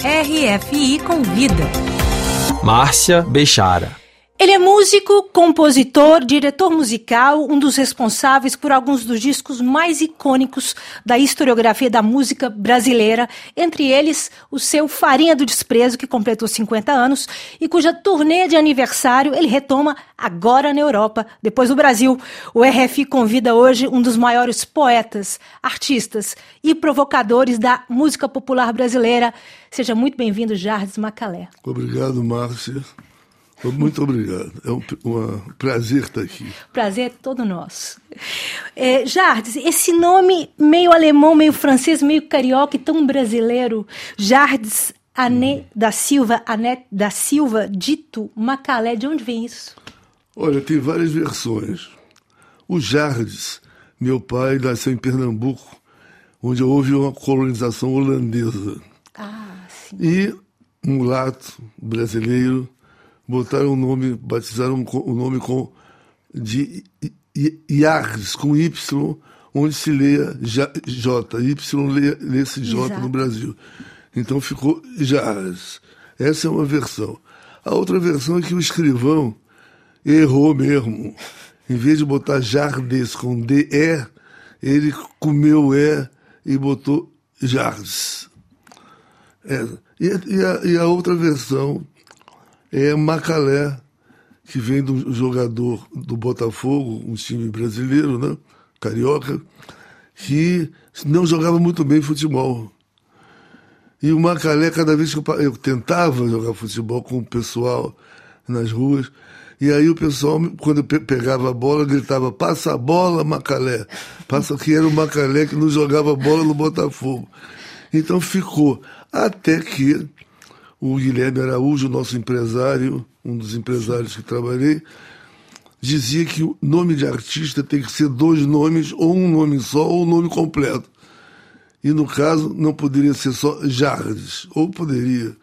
RFI Convida. Márcia Bechara. Ele é músico, compositor, diretor musical, um dos responsáveis por alguns dos discos mais icônicos da historiografia da música brasileira, entre eles o seu Farinha do Desprezo, que completou 50 anos e cuja turnê de aniversário ele retoma agora na Europa, depois do Brasil. O RFI convida hoje um dos maiores poetas, artistas e provocadores da música popular brasileira. Seja muito bem-vindo, Jardim Macalé. Obrigado, Márcia. Muito obrigado. É um, prazer estar aqui. Prazer é todo nosso. É, Jardes, esse nome meio alemão, meio francês, meio carioca e tão brasileiro, Jardes Ané da Silva, Ané da Silva, dito Macalé, de onde vem isso? Olha, tem várias versões. O Jardes, meu pai, nasceu em Pernambuco, onde houve uma colonização holandesa. Ah, sim. E um mulato brasileiro botaram o nome, batizaram o nome com de Yardes, com Y, onde se leia J, Y lê-se J Exato. no Brasil. Então ficou Jarres. Essa é uma versão. A outra versão é que o escrivão errou mesmo. Em vez de botar Jardes com D-E, ele comeu E e botou Jardes. É. E, e, a, e a outra versão é Macalé, que vem do jogador do Botafogo, um time brasileiro, né? carioca, que não jogava muito bem futebol. E o Macalé, cada vez que eu, eu tentava jogar futebol com o pessoal nas ruas, e aí o pessoal, quando pegava a bola, gritava, passa a bola, Macalé. Passa que era o Macalé que não jogava bola no Botafogo. Então ficou. Até que o Guilherme Araújo, nosso empresário, um dos empresários que trabalhei, dizia que o nome de artista tem que ser dois nomes, ou um nome só, ou um nome completo. E no caso, não poderia ser só Jardes, ou poderia.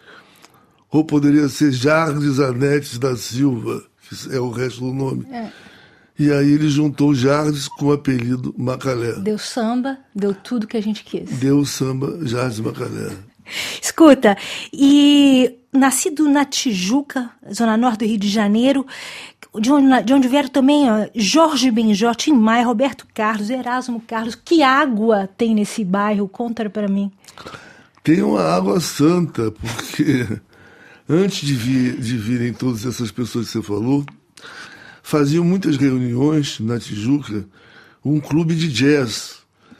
Ou poderia ser Jardes Anetes da Silva, que é o resto do nome. É. E aí ele juntou Jardes com o apelido Macalé. Deu samba, deu tudo que a gente quis. Deu samba, Jardes Macalé. Escuta, e nascido na Tijuca, zona norte do Rio de Janeiro, de onde, de onde vieram também ó, Jorge Benjó, Tim Maia, Roberto Carlos, Erasmo Carlos. Que água tem nesse bairro? Conta para mim. Tem uma água santa, porque antes de, vir, de virem todas essas pessoas que você falou, faziam muitas reuniões na Tijuca, um clube de jazz,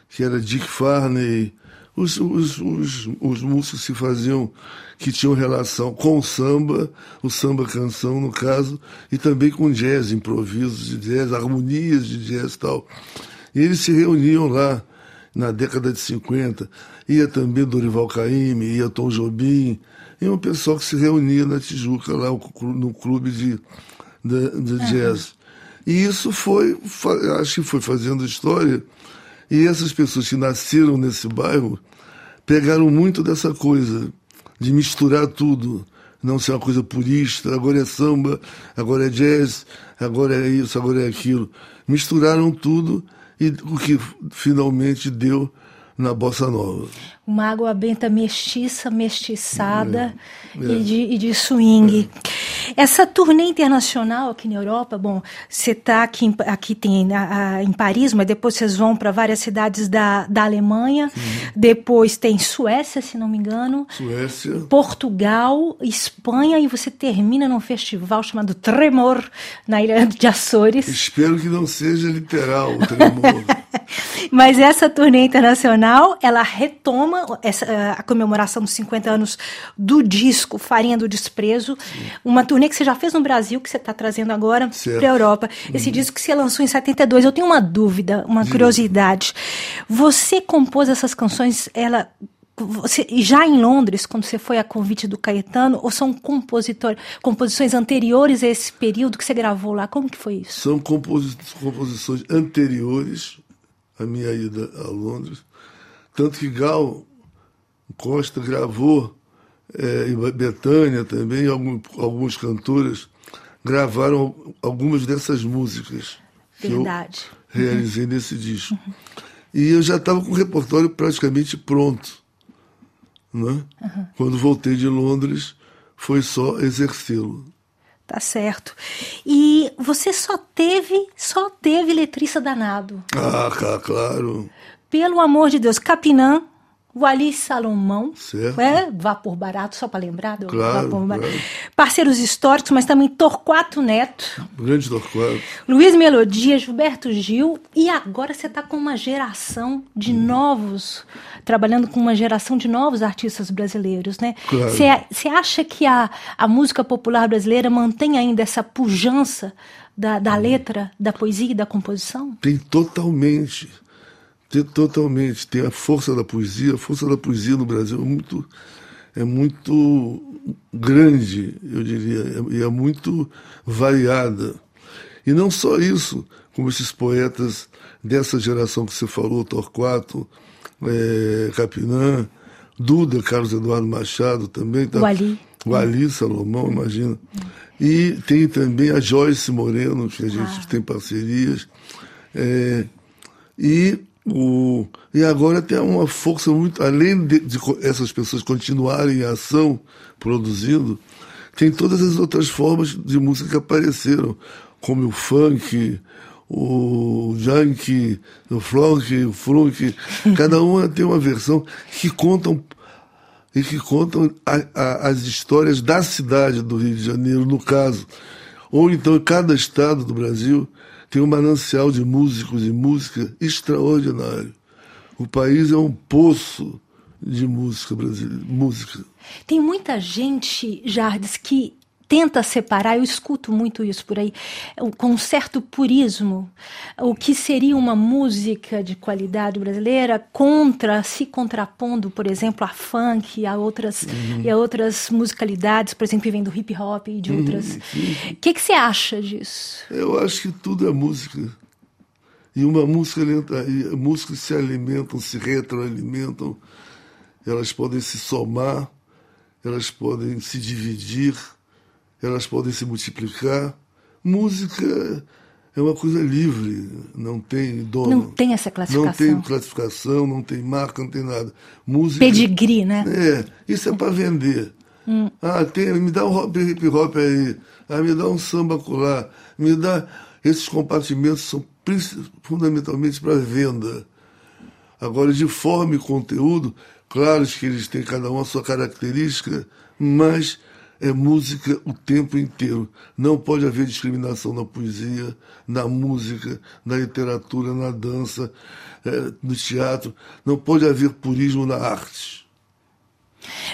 que era Dick Farney, os, os, os, os músicos se faziam que tinham relação com o samba, o samba canção no caso, e também com jazz, improvisos de jazz, harmonias de jazz e tal. E eles se reuniam lá na década de 50. Ia também Dorival Caymmi, ia Tom Jobim, e um pessoal que se reunia na Tijuca, lá no clube de, de, de jazz. E isso foi, acho que foi fazendo história e essas pessoas que nasceram nesse bairro pegaram muito dessa coisa de misturar tudo, não ser uma coisa purista, agora é samba, agora é jazz, agora é isso, agora é aquilo. Misturaram tudo e o que finalmente deu na bossa nova. Uma água benta mestiça, mestiçada é, é. E, de, e de swing. É. Essa turnê internacional aqui na Europa, bom, você está aqui, aqui tem a, a, em Paris, mas depois vocês vão para várias cidades da, da Alemanha, Sim. depois tem Suécia, se não me engano, Suécia, Portugal, Espanha e você termina num festival chamado Tremor na ilha de Açores. Espero que não seja literal o Tremor. mas essa turnê internacional, ela retoma essa, a comemoração dos 50 anos do disco Farinha do Desprezo, Sim. uma turnê que você já fez no Brasil, que você está trazendo agora para a Europa. Esse uhum. disco que você lançou em 72. Eu tenho uma dúvida, uma Sim. curiosidade. Você compôs essas canções, ela você, já em Londres, quando você foi a convite do Caetano, ou são compositor, composições anteriores a esse período que você gravou lá? Como que foi isso? São composições anteriores à minha ida a Londres. Tanto que Gal Costa gravou, é, e Betânia também, alguns, alguns cantores gravaram algumas dessas músicas Verdade. que eu realizei nesse disco. E eu já estava com o repertório praticamente pronto. Né? Uhum. Quando voltei de Londres, foi só exercê-lo. Tá certo. E você só teve, só teve letrista danado. Ah, claro. Pelo amor de Deus, Capinã, o Ali Salomão, certo. é vapor barato, só para lembrar do claro, vapor claro. Parceiros históricos, mas também Torquato Neto. Grande Torquato. Luiz Melodia, Gilberto Gil. E agora você está com uma geração de hum. novos, trabalhando com uma geração de novos artistas brasileiros, né? Claro. Você acha que a, a música popular brasileira mantém ainda essa pujança da, da letra, da poesia e da composição? Tem totalmente totalmente. Tem a força da poesia. A força da poesia no Brasil é muito, é muito grande, eu diria, e é muito variada. E não só isso, como esses poetas dessa geração que você falou, Torquato, é, Capinã, Duda, Carlos Eduardo Machado também. Tá, o Ali. O Ali, Salomão, imagina. E tem também a Joyce Moreno, que a gente ah. tem parcerias. É, e o, e agora tem uma força muito. Além de, de, essas pessoas continuarem em ação, produzindo, tem todas as outras formas de música que apareceram, como o funk, o junk, o funk, o funk. Cada uma tem uma versão que contam e que contam a, a, as histórias da cidade do Rio de Janeiro, no caso. Ou então cada estado do Brasil tem um manancial de músicos e música extraordinário. O país é um poço de música brasileira, música. Tem muita gente, Jardes, que tenta separar, eu escuto muito isso por aí, com um certo purismo, o que seria uma música de qualidade brasileira contra, se contrapondo, por exemplo, a funk, a outras, uhum. e a outras musicalidades, por exemplo, que vem do hip hop e de uhum, outras. O que, que você acha disso? Eu acho que tudo é música. E uma música, músicas se alimentam, se retroalimentam, elas podem se somar, elas podem se dividir elas podem se multiplicar. Música é uma coisa livre, não tem dono. Não tem essa classificação. Não tem classificação, não tem marca, não tem nada. Música. Pedigree, né? É, isso é para vender. Hum. Ah, tem, me dá um hip hop aí, ah, me dá um samba colar, me dá. Esses compartimentos são fundamentalmente para venda. Agora, de forma e conteúdo, claro que eles têm cada um a sua característica, mas é música o tempo inteiro. Não pode haver discriminação na poesia, na música, na literatura, na dança, é, no teatro. Não pode haver purismo na arte.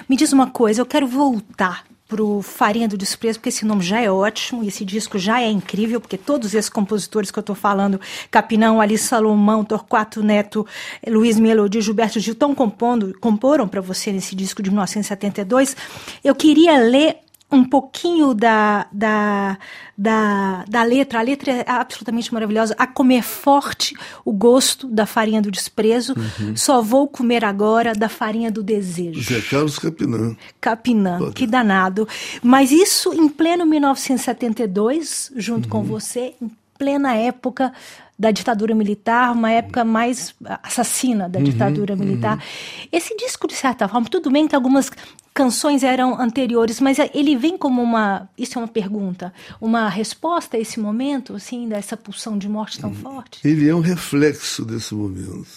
Me diz uma coisa, eu quero voltar para o Farinha do Desprezo, porque esse nome já é ótimo, esse disco já é incrível, porque todos esses compositores que eu estou falando, Capinão, Alice Salomão, Torquato Neto, Luiz Melodia, Gilberto Gil, estão compondo, comporam para você nesse disco de 1972. Eu queria ler um pouquinho da, da, da, da, letra. A letra é absolutamente maravilhosa. A comer forte o gosto da farinha do desprezo. Uhum. Só vou comer agora da farinha do desejo. Zé Carlos Capinã. Capinã, Pode. que danado. Mas isso em pleno 1972, junto uhum. com você, em plena época da ditadura militar, uma época mais assassina da uhum, ditadura militar. Uhum. Esse disco, de certa forma, tudo bem que algumas canções eram anteriores, mas ele vem como uma, isso é uma pergunta, uma resposta a esse momento, assim, dessa pulsão de morte tão forte? Ele é um reflexo desse momento.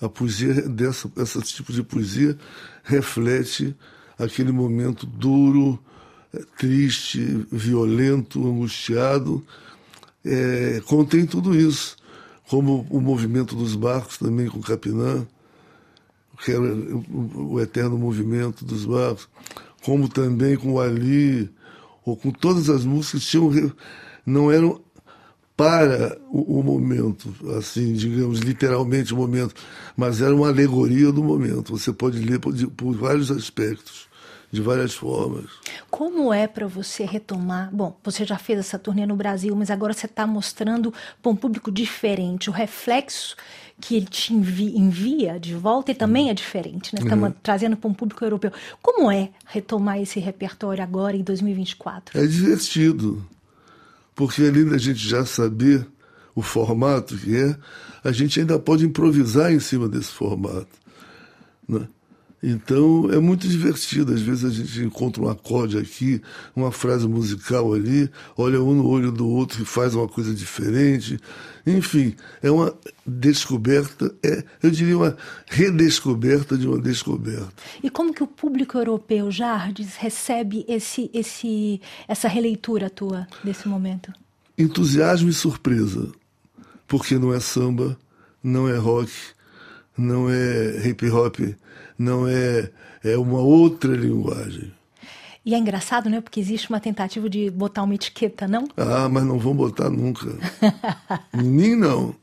A poesia dessa, esse tipo de poesia reflete aquele momento duro, triste, violento, angustiado. É, contém tudo isso, como o movimento dos barcos também com Capinã, que era o, eterno movimento dos barcos, como também com o Ali, ou com todas as músicas, tinham, não eram para o, o, momento, assim, digamos, literalmente o momento, mas era uma alegoria do momento. Você pode ler por, por vários aspectos, de várias formas. Como é para você retomar? Bom, você já fez essa turnê no Brasil, mas agora você está mostrando para um público diferente o reflexo que ele te envia de volta e também é diferente, né? Estamos uhum. trazendo para um público europeu. Como é retomar esse repertório agora em 2024? É divertido, porque além da gente já saber o formato que é, a gente ainda pode improvisar em cima desse formato. Né? Então é muito divertido. Às vezes a gente encontra um acorde aqui, uma frase musical ali, olha um no olho do outro e faz uma coisa diferente. Enfim, é uma descoberta, é, eu diria uma redescoberta de uma descoberta. E como que o público europeu, Jardes, recebe esse, esse, essa releitura tua desse momento? Entusiasmo e surpresa, porque não é samba, não é rock, não é hip hop, não é, é uma outra linguagem. E é engraçado, né? Porque existe uma tentativa de botar uma etiqueta, não? Ah, mas não vão botar nunca. em mim, não.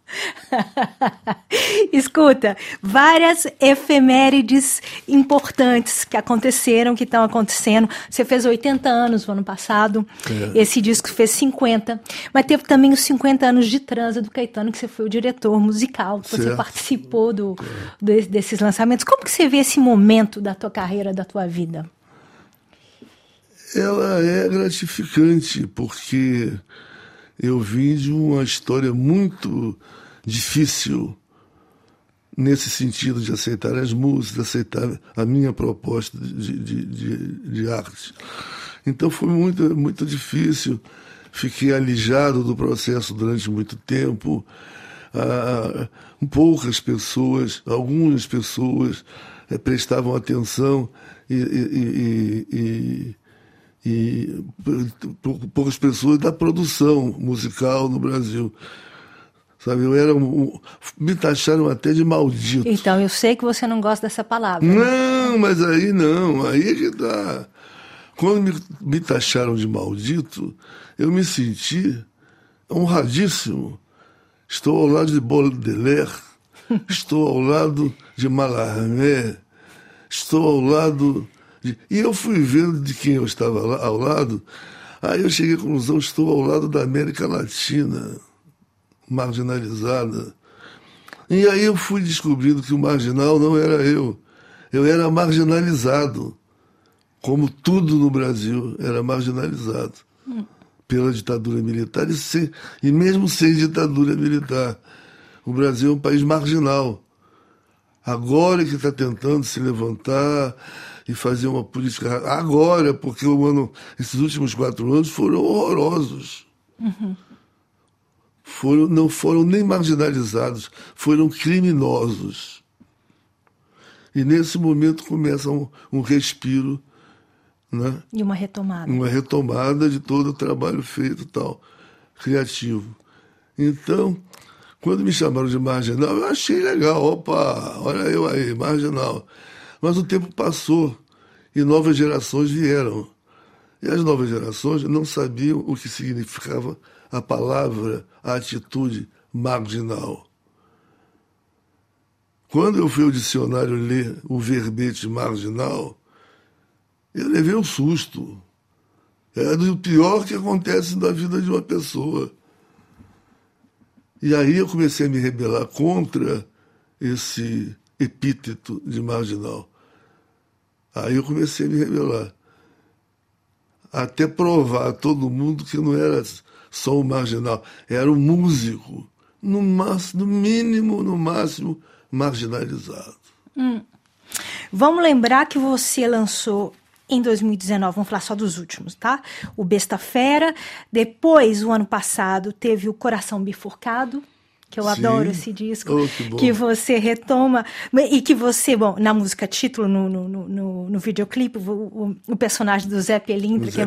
Escuta, várias efemérides importantes que aconteceram, que estão acontecendo. Você fez 80 anos no ano passado, é. esse disco fez 50, mas teve também os 50 anos de transa do Caetano, que você foi o diretor musical, que certo. você participou do, é. desses lançamentos. Como que você vê esse momento da tua carreira, da tua vida? Ela é gratificante, porque eu vim de uma história muito difícil nesse sentido de aceitar as músicas, aceitar a minha proposta de, de, de, de arte. Então foi muito, muito difícil. Fiquei alijado do processo durante muito tempo. Ah, poucas pessoas, algumas pessoas eh, prestavam atenção e, e, e, e poucas pessoas da produção musical no Brasil. Sabe, eu era um, me taxaram até de maldito. Então, eu sei que você não gosta dessa palavra. Né? Não, mas aí não, aí é que tá. Quando me, me taxaram de maldito, eu me senti honradíssimo. Estou ao lado de Baudelaire, estou ao lado de Mallarmé, estou ao lado e eu fui vendo de quem eu estava lá, ao lado, aí eu cheguei à conclusão: estou ao lado da América Latina, marginalizada. E aí eu fui descobrindo que o marginal não era eu, eu era marginalizado, como tudo no Brasil era marginalizado pela ditadura militar e, sem, e mesmo sem ditadura militar. O Brasil é um país marginal. Agora que está tentando se levantar, e fazer uma política agora, porque o ano, esses últimos quatro anos foram horrorosos. Uhum. Foram, não foram nem marginalizados, foram criminosos. E nesse momento começa um, um respiro. Né? E uma retomada. Uma retomada de todo o trabalho feito tal, criativo. Então, quando me chamaram de marginal, eu achei legal. Opa, olha eu aí, marginal. Mas o tempo passou e novas gerações vieram. E as novas gerações não sabiam o que significava a palavra, a atitude marginal. Quando eu fui ao dicionário ler o verbete marginal, eu levei um susto. É do pior que acontece na vida de uma pessoa. E aí eu comecei a me rebelar contra esse epíteto de marginal. Aí eu comecei a me revelar. Até provar a todo mundo que não era só um marginal, era um músico, no, máximo, no mínimo, no máximo, marginalizado. Hum. Vamos lembrar que você lançou em 2019, vamos falar só dos últimos, tá? O Besta Fera, depois, o ano passado, teve o Coração Bifurcado, que eu Sim. adoro esse disco, oh, que, que, você retoma, e que você, bom, na música título, no, no, no, no videoclipe, o, o, o, personagem do Zé Pelintra, que, é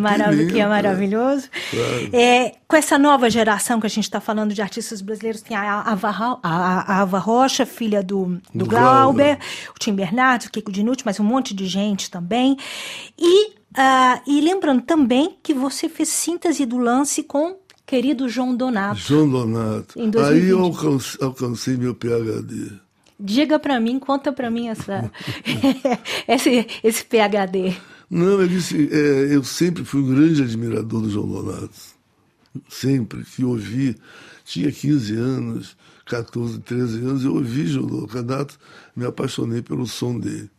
que é maravilhoso. Claro. É, com essa nova geração que a gente está falando de artistas brasileiros, tem a Ava, a, a Ava Rocha, filha do, do, do Glauber, o Tim Bernardes, o Kiko Dinucci, mas um monte de gente também. E, uh, e lembrando também que você fez síntese do lance com querido João Donato. João Donato. Aí eu alcancei, alcancei meu PhD. Diga para mim, conta para mim essa, esse, esse PhD. Não, eu disse, é, eu sempre fui um grande admirador do João Donato. Sempre que ouvi, tinha 15 anos, 14, 13 anos, eu ouvi João Donato, me apaixonei pelo som dele.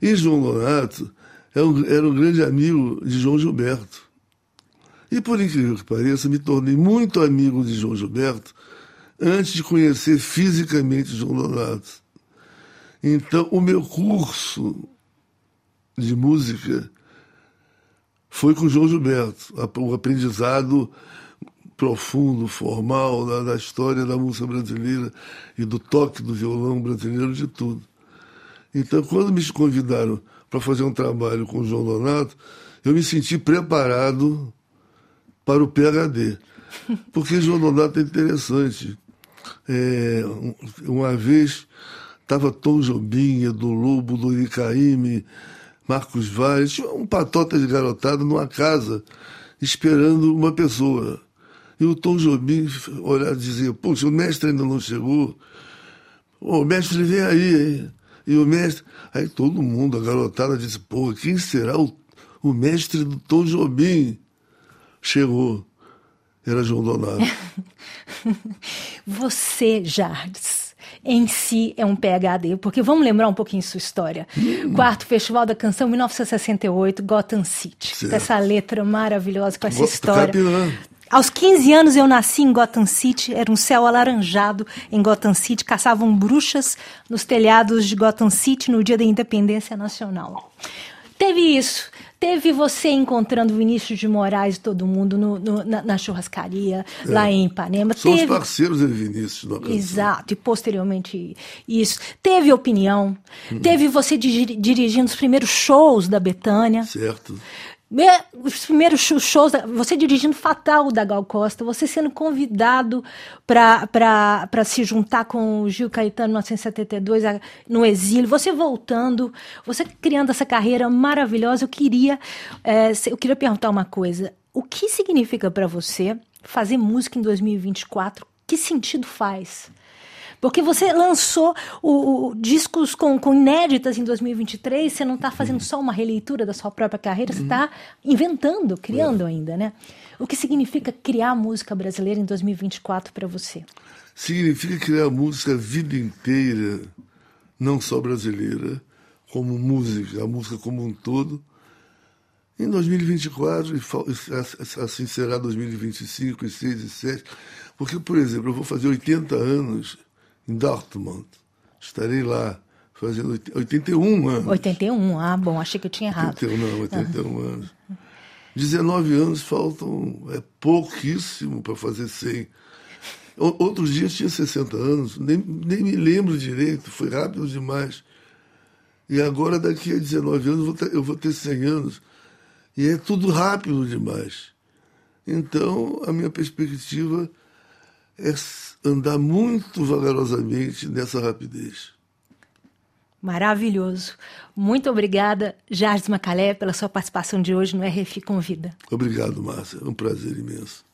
E João Donato era um, era um grande amigo de João Gilberto. E por incrível que pareça, me tornei muito amigo de João Gilberto antes de conhecer fisicamente João Donato. Então, o meu curso de música foi com João Gilberto, o aprendizado profundo, formal da, da, história da música brasileira e do toque do violão brasileiro, de tudo. Então, quando me convidaram para fazer um trabalho com o João Donato, eu me senti preparado para o PHD. Porque Donato é interessante. É, uma vez estava Tom Jobim, do Lobo, do Icaíme, Marcos Vaz, um patota de garotada numa casa esperando uma pessoa. E o Tom Jobim olhar e dizia, poxa, o mestre ainda não chegou. o mestre vem aí, hein? E o mestre. Aí todo mundo, a garotada, disse, pô, quem será o, o mestre do Tom Jobim? Chegou. Era João Donato. Você, Jardes, em si é um PHD, porque vamos lembrar um pouquinho sua história. Hum. Quarto Festival da Canção, 1968, Gotham City. Certo. Com essa letra maravilhosa, com essa história. Capilã. Aos 15 anos eu nasci em Gotham City, era um céu alaranjado em Gotham City, caçavam bruxas nos telhados de Gotham City no dia da independência nacional. Teve isso, teve você encontrando Vinícius de Moraes e todo mundo no, no, na, na, churrascaria, é. lá em Ipanema. São teve... os parceiros de Vinícius na canção. Exato, e posteriormente isso. Teve opinião, hum. teve você dirigindo os primeiros shows da Betânia. Certo os primeiros shows, você dirigindo Fatal da Gal Costa, você sendo convidado para se juntar com o Gil Caetano em 1972 no exílio, você voltando, você criando essa carreira maravilhosa. Eu queria, é, eu queria perguntar uma coisa: o que significa para você fazer música em 2024? Que sentido faz? Porque você lançou o, o discos com, com, inéditas em 2023, você não está fazendo só uma releitura da sua própria carreira, você está inventando, criando é. ainda, né? O que significa criar música brasileira em 2024 para você? Significa criar música a vida inteira, não só brasileira, como música, a música como um todo. Em 2024, e assim será 2025, e 6 e 7, porque, por exemplo, eu vou fazer 80 anos em Dortmund. Estarei lá fazendo 81 anos. 81, ah, bom, achei que eu tinha errado. 81, não, 81 uhum. anos. 19 anos faltam, é pouquíssimo para fazer 100. Outros dias tinha 60 anos, nem, nem me lembro direito, foi rápido demais. E agora, daqui a 19 anos, eu vou ter, eu vou ter 100 anos. E é tudo rápido demais. Então, a minha perspectiva é andar muito vagarosamente nessa rapidez. Maravilhoso. Muito obrigada, Jardim Macalé, pela sua participação de hoje no RFI Convida. Obrigado, Márcia. É um prazer imenso.